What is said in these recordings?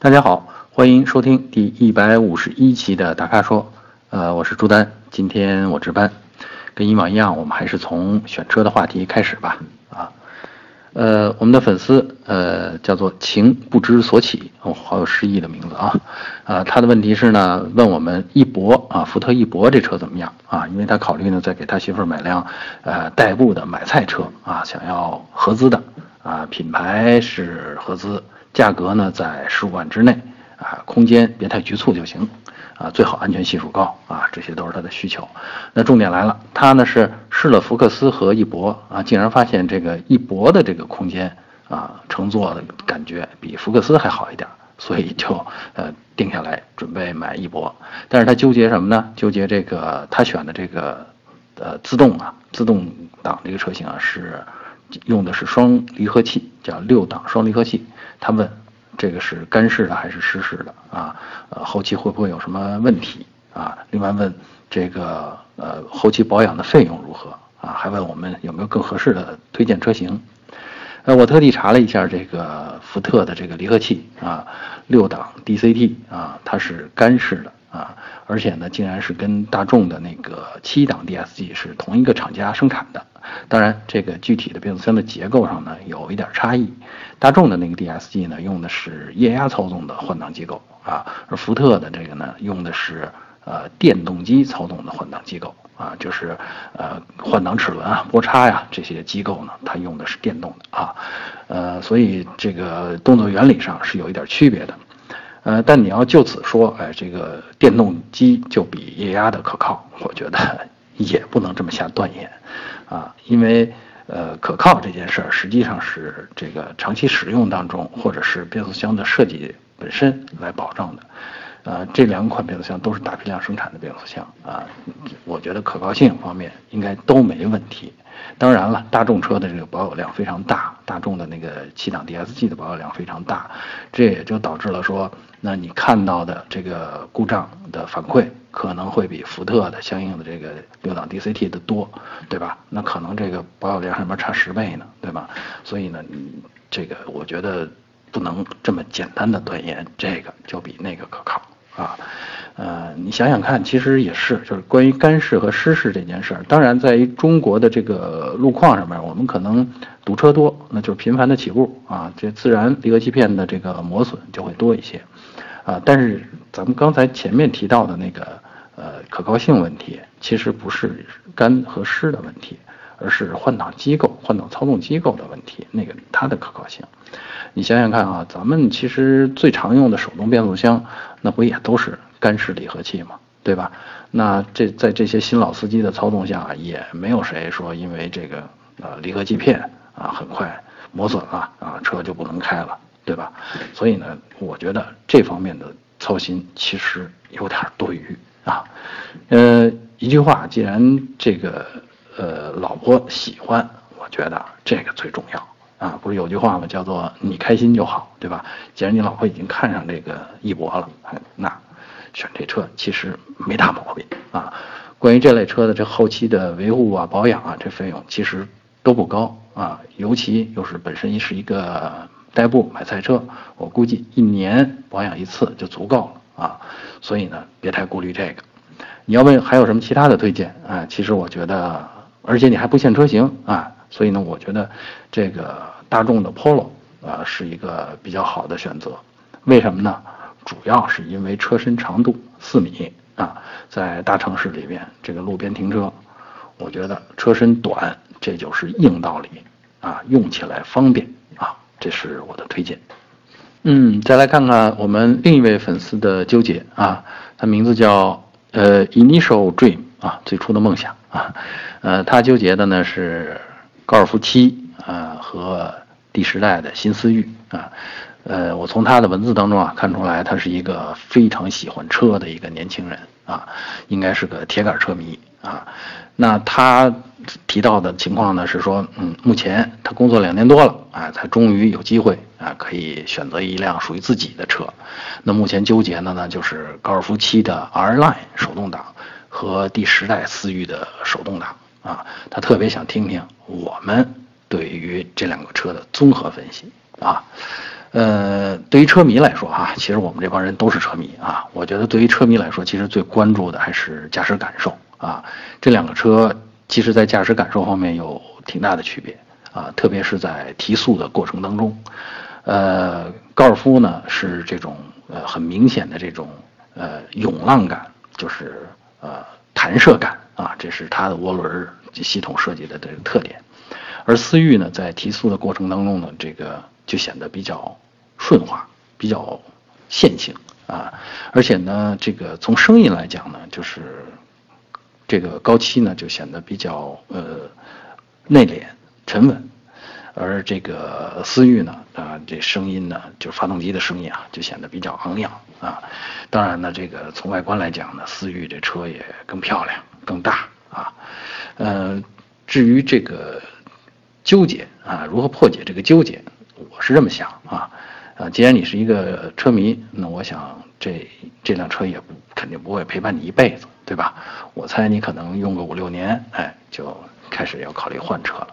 大家好，欢迎收听第一百五十一期的大咖说。呃，我是朱丹，今天我值班。跟以往一样，我们还是从选车的话题开始吧。啊，呃，我们的粉丝呃叫做情不知所起，哦，好有诗意的名字啊。呃，他的问题是呢，问我们翼博啊，福特翼博这车怎么样啊？因为他考虑呢，再给他媳妇儿买辆呃代步的买菜车啊，想要合资的啊，品牌是合资。价格呢在十五万之内，啊，空间别太局促就行，啊，最好安全系数高，啊，这些都是他的需求。那重点来了，他呢是试了福克斯和翼博，啊，竟然发现这个翼博的这个空间，啊，乘坐的感觉比福克斯还好一点，所以就呃定下来准备买翼博。但是他纠结什么呢？纠结这个他选的这个呃自动啊，自动挡这个车型啊是。用的是双离合器，叫六档双离合器。他问，这个是干式的还是湿式的啊？呃，后期会不会有什么问题啊？另外问这个呃后期保养的费用如何啊？还问我们有没有更合适的推荐车型。呃，我特地查了一下这个福特的这个离合器啊，六档 DCT 啊，它是干式的啊，而且呢，竟然是跟大众的那个七档 DSG 是同一个厂家生产的。当然，这个具体的变速箱的结构上呢，有一点差异。大众的那个 DSG 呢，用的是液压操纵的换挡机构啊，而福特的这个呢，用的是呃电动机操纵的换挡机构啊，就是呃换挡齿轮啊、波叉呀这些机构呢，它用的是电动的啊，呃，所以这个动作原理上是有一点区别的。呃，但你要就此说，哎，这个电动机就比液压的可靠，我觉得也不能这么下断言。啊，因为呃，可靠这件事儿实际上是这个长期使用当中，或者是变速箱的设计本身来保障的。呃，这两款变速箱都是大批量生产的变速箱啊，我觉得可靠性方面应该都没问题。当然了，大众车的这个保有量非常大，大众的那个七档 DSG 的保有量非常大，这也就导致了说，那你看到的这个故障的反馈可能会比福特的相应的这个六档 DCT 的多，对吧？那可能这个保有量上面差十倍呢，对吧？所以呢，这个我觉得不能这么简单的断言，这个就比那个可靠。啊，呃，你想想看，其实也是，就是关于干式和湿式这件事儿。当然，在于中国的这个路况上面，我们可能堵车多，那就是频繁的起步啊，这自然离合器片的这个磨损就会多一些，啊，但是咱们刚才前面提到的那个呃可靠性问题，其实不是干和湿的问题，而是换挡机构、换挡操纵机构的问题，那个它的可靠性。你想想看啊，咱们其实最常用的手动变速箱。那不也都是干式离合器吗？对吧？那这在这些新老司机的操纵下，也没有谁说因为这个呃离合器片啊很快磨损了啊车就不能开了，对吧？所以呢，我觉得这方面的操心其实有点多余啊。呃，一句话，既然这个呃老婆喜欢，我觉得这个最重要。啊，不是有句话吗？叫做你开心就好，对吧？既然你老婆已经看上这个翼博了，那选这车其实没大毛病啊。关于这类车的这后期的维护啊、保养啊，这费用其实都不高啊。尤其又是本身是一个代步买菜车，我估计一年保养一次就足够了啊。所以呢，别太顾虑这个。你要问还有什么其他的推荐啊？其实我觉得，而且你还不限车型啊。所以呢，我觉得这个大众的 Polo 啊是一个比较好的选择。为什么呢？主要是因为车身长度四米啊，在大城市里边这个路边停车，我觉得车身短这就是硬道理啊，用起来方便，这是我的推荐。嗯，再来看看我们另一位粉丝的纠结啊，他名字叫呃 Initial Dream 啊，最初的梦想啊，呃，他纠结的呢是。高尔夫七啊和第十代的新思域啊，呃，我从他的文字当中啊看出来，他是一个非常喜欢车的一个年轻人啊，应该是个铁杆车迷啊。那他提到的情况呢是说，嗯，目前他工作两年多了啊，才终于有机会啊可以选择一辆属于自己的车。那目前纠结的呢就是高尔夫七的 R Line 手动挡和第十代思域的手动挡。啊，他特别想听听我们对于这两个车的综合分析啊，呃，对于车迷来说啊，其实我们这帮人都是车迷啊。我觉得对于车迷来说，其实最关注的还是驾驶感受啊。这两个车其实在驾驶感受方面有挺大的区别啊，特别是在提速的过程当中。呃，高尔夫呢是这种呃很明显的这种呃涌浪感，就是呃弹射感啊，这是它的涡轮系统设计的这个特点。而思域呢，在提速的过程当中呢，这个就显得比较顺滑，比较线性啊，而且呢，这个从声音来讲呢，就是这个高七呢就显得比较呃内敛沉稳，而这个思域呢啊，这声音呢，就发动机的声音啊，就显得比较昂扬啊。当然呢，这个从外观来讲呢，思域这车也更漂亮、更大啊。呃，至于这个。纠结啊，如何破解这个纠结？我是这么想啊，啊，既然你是一个车迷，那我想这这辆车也不肯定不会陪伴你一辈子，对吧？我猜你可能用个五六年，哎，就开始要考虑换车了。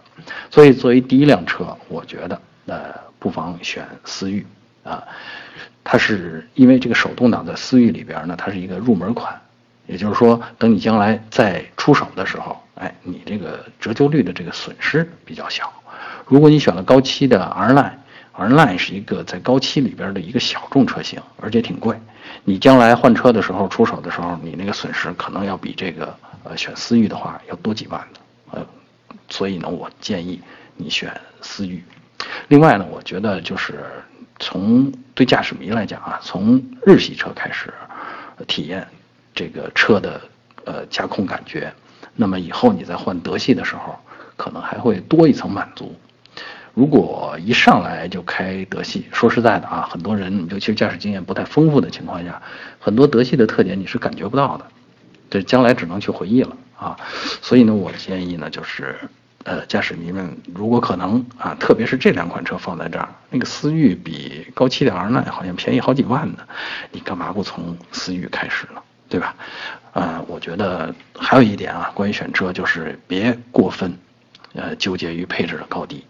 所以作为第一辆车，我觉得呃不妨选思域啊，它是因为这个手动挡在思域里边呢，它是一个入门款，也就是说，等你将来再出手的时候。哎，你这个折旧率的这个损失比较小。如果你选了高七的 R Line，R Line 是一个在高七里边的一个小众车型，而且挺贵。你将来换车的时候，出手的时候，你那个损失可能要比这个呃选思域的话要多几万的。呃，所以呢，我建议你选思域。另外呢，我觉得就是从对驾驶迷来讲啊，从日系车开始体验这个车的呃驾控感觉。那么以后你再换德系的时候，可能还会多一层满足。如果一上来就开德系，说实在的啊，很多人尤其是驾驶经验不太丰富的情况下，很多德系的特点你是感觉不到的，这将来只能去回忆了啊。所以呢，我建议呢，就是呃，驾驶迷们如果可能啊，特别是这两款车放在这儿，那个思域比高七的 R 耐好像便宜好几万呢，你干嘛不从思域开始呢？对吧？呃，我觉得还有一点啊，关于选车就是别过分，呃，纠结于配置的高低，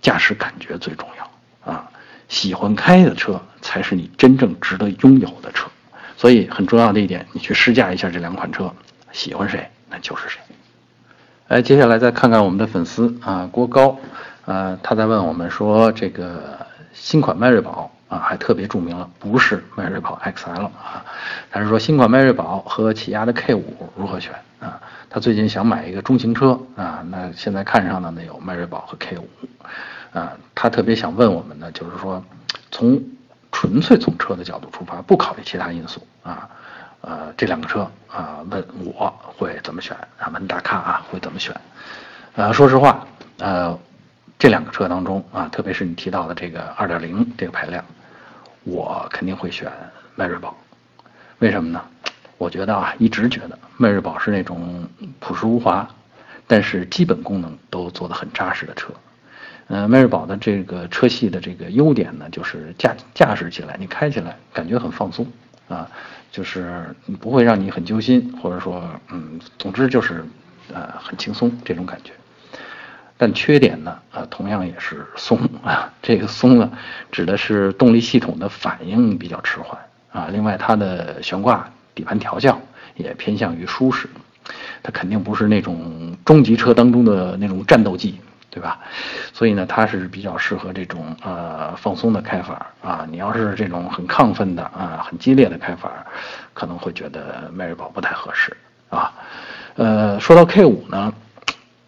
驾驶感觉最重要啊。喜欢开的车才是你真正值得拥有的车。所以很重要的一点，你去试驾一下这两款车，喜欢谁那就是谁。哎，接下来再看看我们的粉丝啊，郭高，呃，他在问我们说这个新款迈锐宝。啊，还特别注明了不是迈锐宝 XL 啊，他是说新款迈锐宝和起亚的 K5 如何选啊？他最近想买一个中型车啊，那现在看上的呢有迈锐宝和 K5 啊，他特别想问我们呢，就是说从纯粹从车的角度出发，不考虑其他因素啊，呃，这两个车啊，问我会怎么选啊？问大咖啊会怎么选？呃，说实话，呃，这两个车当中啊，特别是你提到的这个2.0这个排量。我肯定会选迈锐宝，为什么呢？我觉得啊，一直觉得迈锐宝是那种朴实无华，但是基本功能都做得很扎实的车。嗯，迈锐宝的这个车系的这个优点呢，就是驾驾驶起来，你开起来感觉很放松啊，就是不会让你很揪心，或者说，嗯，总之就是呃很轻松这种感觉。但缺点呢，啊，同样也是松啊。这个松呢，指的是动力系统的反应比较迟缓啊。另外，它的悬挂底盘调教也偏向于舒适，它肯定不是那种中级车当中的那种战斗机，对吧？所以呢，它是比较适合这种呃放松的开法啊。你要是这种很亢奋的啊、很激烈的开法，可能会觉得迈锐宝不太合适啊。呃，说到 K 五呢。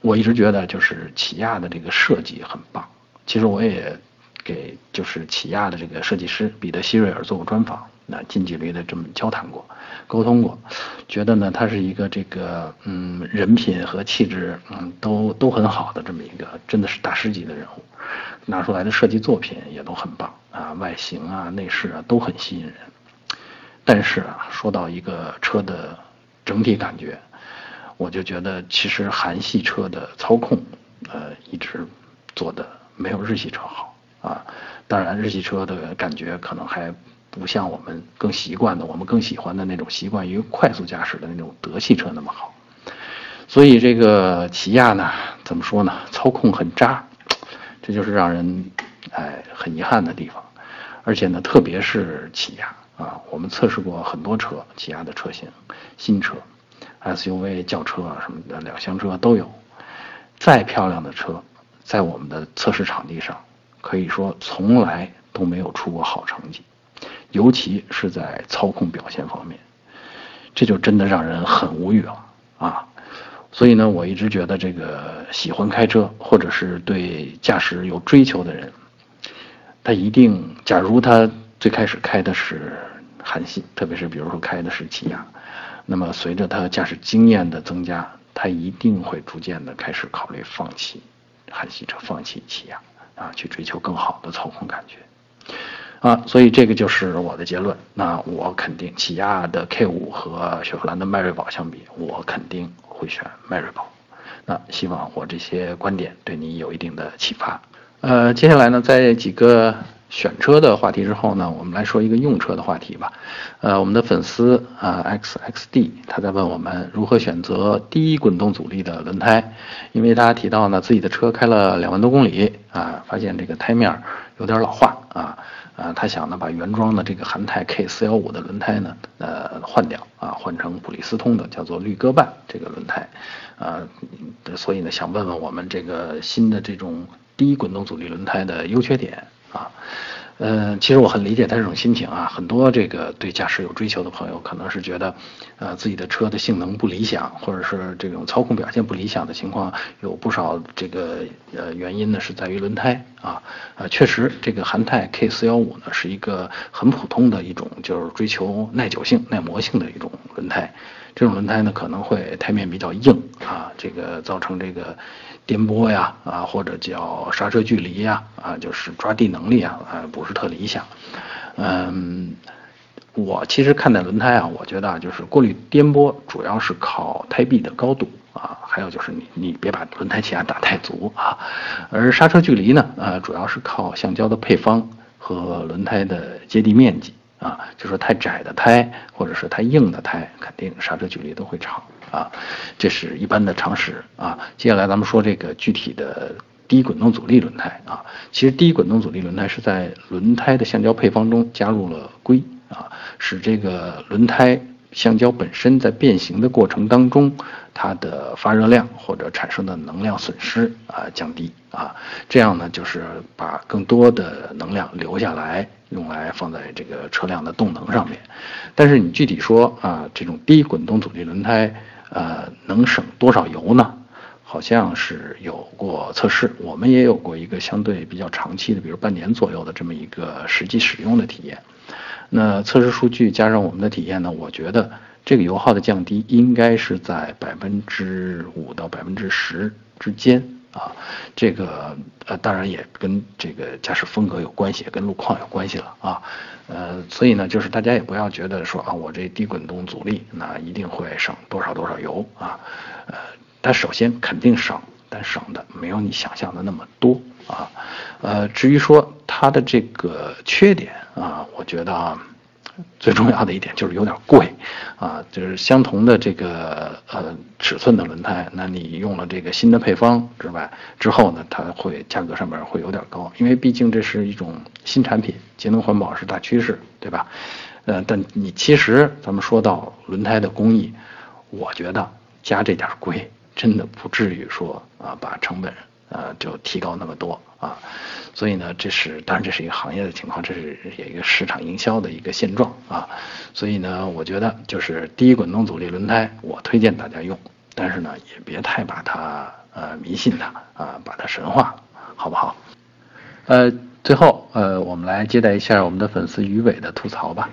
我一直觉得就是起亚的这个设计很棒。其实我也给就是起亚的这个设计师彼得希瑞尔做过专访，那近距离的这么交谈过、沟通过，觉得呢他是一个这个嗯人品和气质嗯都都很好的这么一个真的是大师级的人物，拿出来的设计作品也都很棒啊，外形啊、内饰啊都很吸引人。但是啊，说到一个车的整体感觉。我就觉得，其实韩系车的操控，呃，一直做的没有日系车好啊。当然，日系车的感觉可能还不像我们更习惯的、我们更喜欢的那种习惯于快速驾驶的那种德系车那么好。所以，这个起亚呢，怎么说呢？操控很渣，这就是让人哎很遗憾的地方。而且呢，特别是起亚啊，我们测试过很多车，起亚的车型，新车、SUV、轿车啊什么的，两厢车都有。再漂亮的车，在我们的测试场地上，可以说从来都没有出过好成绩，尤其是在操控表现方面，这就真的让人很无语了啊！所以呢，我一直觉得这个喜欢开车或者是对驾驶有追求的人，他一定，假如他最开始开的是韩系，特别是比如说开的是起亚，那么随着他驾驶经验的增加。他一定会逐渐的开始考虑放弃韩系车，放弃起亚啊，去追求更好的操控感觉啊，所以这个就是我的结论。那我肯定起亚的 K 五和雪佛兰的迈锐宝相比，我肯定会选迈锐宝。那希望我这些观点对你有一定的启发。呃，接下来呢，在几个。选车的话题之后呢，我们来说一个用车的话题吧。呃，我们的粉丝啊，X X D，他在问我们如何选择低滚动阻力的轮胎，因为大家提到呢，自己的车开了两万多公里啊，发现这个胎面有点老化啊，啊，他想呢把原装的这个韩泰 K 四幺五的轮胎呢，呃，换掉啊，换成普利司通的叫做绿鸽半这个轮胎，啊，所以呢想问问我们这个新的这种低滚动阻力轮胎的优缺点。啊，嗯，其实我很理解他这种心情啊。很多这个对驾驶有追求的朋友，可能是觉得，呃，自己的车的性能不理想，或者是这种操控表现不理想的情况，有不少这个呃原因呢，是在于轮胎啊。呃，确实，这个韩泰 K 四幺五呢，是一个很普通的一种，就是追求耐久性、耐磨性的一种轮胎。这种轮胎呢，可能会胎面比较硬啊，这个造成这个。颠簸呀，啊，或者叫刹车距离呀，啊，就是抓地能力啊，啊，不是特理想。嗯，我其实看待轮胎啊，我觉得啊，就是过滤颠簸主要是靠胎壁的高度啊，还有就是你你别把轮胎气压打太足啊。而刹车距离呢，呃，主要是靠橡胶的配方和轮胎的接地面积啊，就说太窄的胎或者是太硬的胎，肯定刹车距离都会长。啊，这是一般的常识啊。接下来咱们说这个具体的低滚动阻力轮胎啊。其实低滚动阻力轮胎是在轮胎的橡胶配方中加入了硅啊，使这个轮胎橡胶本身在变形的过程当中，它的发热量或者产生的能量损失啊降低啊。这样呢，就是把更多的能量留下来，用来放在这个车辆的动能上面。但是你具体说啊，这种低滚动阻力轮胎。呃，能省多少油呢？好像是有过测试，我们也有过一个相对比较长期的，比如半年左右的这么一个实际使用的体验。那测试数据加上我们的体验呢，我觉得这个油耗的降低应该是在百分之五到百分之十之间啊。这个呃，当然也跟这个驾驶风格有关系，跟路况有关系了啊。呃，所以呢，就是大家也不要觉得说啊，我这低滚动阻力那一定会省多少多少油啊，呃，它首先肯定省，但省的没有你想象的那么多啊，呃，至于说它的这个缺点啊，我觉得啊。最重要的一点就是有点贵，啊，就是相同的这个呃尺寸的轮胎，那你用了这个新的配方之外，之后呢，它会价格上面会有点高，因为毕竟这是一种新产品，节能环保是大趋势，对吧？呃，但你其实咱们说到轮胎的工艺，我觉得加这点贵，真的不至于说啊把成本。呃，就提高那么多啊，所以呢，这是当然这是一个行业的情况，这是一个市场营销的一个现状啊，所以呢，我觉得就是低滚动阻力轮胎，我推荐大家用，但是呢，也别太把它呃迷信它啊，把它神化，好不好？呃，最后呃，我们来接待一下我们的粉丝于伟的吐槽吧，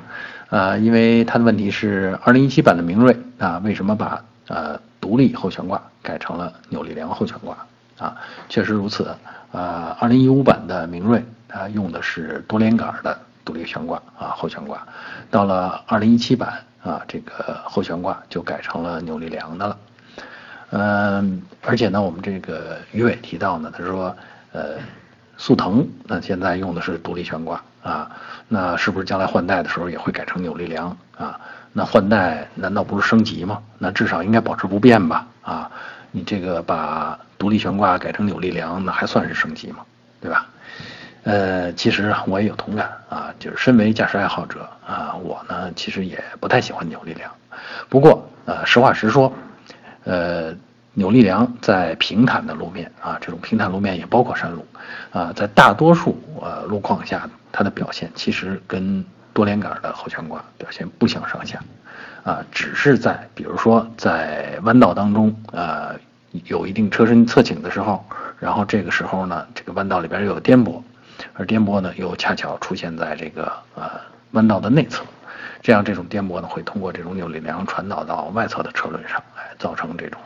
呃，因为他的问题是二零一七版的明锐啊，为什么把呃独立后悬挂改成了扭力梁后悬挂？啊，确实如此。呃，二零一五版的明锐，它用的是多连杆的独立悬挂啊，后悬挂。到了二零一七版啊，这个后悬挂就改成了扭力梁的了。嗯，而且呢，我们这个于伟提到呢，他说，呃，速腾那现在用的是独立悬挂啊，那是不是将来换代的时候也会改成扭力梁啊？那换代难道不是升级吗？那至少应该保持不变吧？啊？你这个把独立悬挂改成扭力梁，那还算是升级吗？对吧？呃，其实我也有同感啊，就是身为驾驶爱好者啊，我呢其实也不太喜欢扭力梁。不过呃，实话实说，呃，扭力梁在平坦的路面啊，这种平坦路面也包括山路啊，在大多数呃路况下，它的表现其实跟多连杆的后悬挂表现不相上下啊，只是在比如说在弯道当中呃有一定车身侧倾的时候，然后这个时候呢，这个弯道里边又有颠簸。而颠簸呢，又恰巧出现在这个呃弯道的内侧，这样这种颠簸呢，会通过这种扭力梁传导到外侧的车轮上，哎，造成这种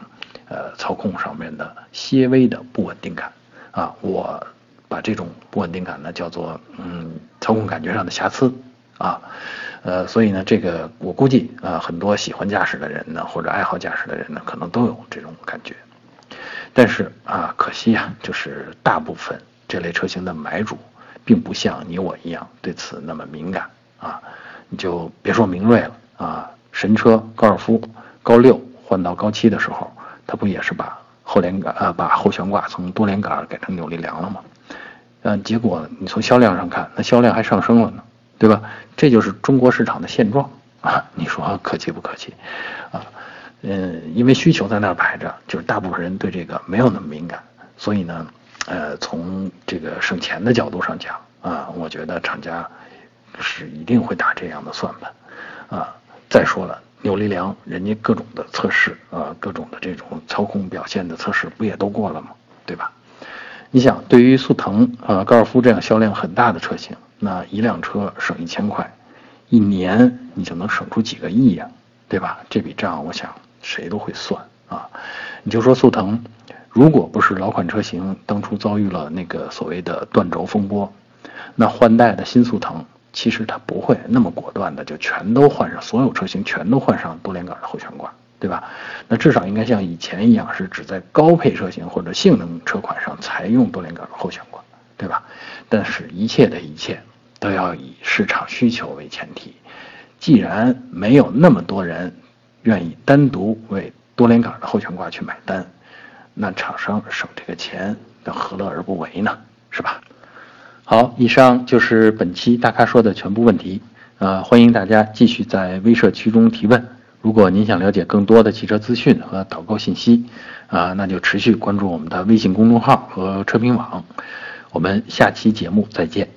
呃操控上面的些微的不稳定感啊。我把这种不稳定感呢叫做嗯操控感觉上的瑕疵啊。呃，所以呢，这个我估计啊，很多喜欢驾驶的人呢，或者爱好驾驶的人呢，可能都有这种感觉。但是啊，可惜啊，就是大部分。这类车型的买主，并不像你我一样对此那么敏感啊！你就别说明锐了啊，神车高尔夫高六换到高七的时候，它不也是把后连杆呃把后悬挂从多连杆改成扭力梁了吗？嗯，结果你从销量上看，那销量还上升了呢，对吧？这就是中国市场的现状啊！你说可气不可气？啊，嗯，因为需求在那儿摆着，就是大部分人对这个没有那么敏感，所以呢。呃，从这个省钱的角度上讲啊，我觉得厂家是一定会打这样的算盘啊。再说了，扭力梁人家各种的测试啊，各种的这种操控表现的测试不也都过了吗？对吧？你想，对于速腾啊、高尔夫这样销量很大的车型，那一辆车省一千块，一年你就能省出几个亿呀，对吧？这笔账我想谁都会算啊。你就说速腾。如果不是老款车型当初遭遇了那个所谓的断轴风波，那换代的新速腾其实它不会那么果断的就全都换上，所有车型全都换上多连杆的后悬挂，对吧？那至少应该像以前一样，是只在高配车型或者性能车款上才用多连杆的后悬挂，对吧？但是，一切的一切都要以市场需求为前提。既然没有那么多人愿意单独为多连杆的后悬挂去买单。那厂商省这个钱，那何乐而不为呢？是吧？好，以上就是本期大咖说的全部问题。呃，欢迎大家继续在微社区中提问。如果您想了解更多的汽车资讯和导购信息，啊，那就持续关注我们的微信公众号和车评网。我们下期节目再见。